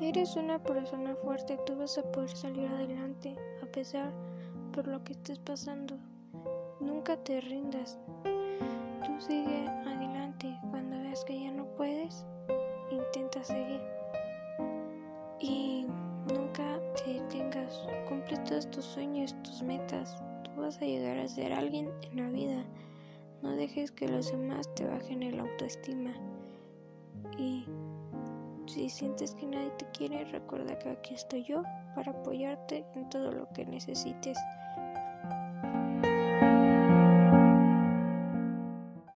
Eres una persona fuerte, tú vas a poder salir adelante a pesar por lo que estés pasando. Nunca te rindas. Tú sigue adelante. Cuando veas que ya no puedes, intenta seguir. Y nunca te detengas. Cumple todos tus sueños, tus metas. Tú vas a llegar a ser alguien en la vida. No dejes que los demás te bajen el autoestima. Y si sientes que nadie te quiere, recuerda que aquí estoy yo para apoyarte en todo lo que necesites.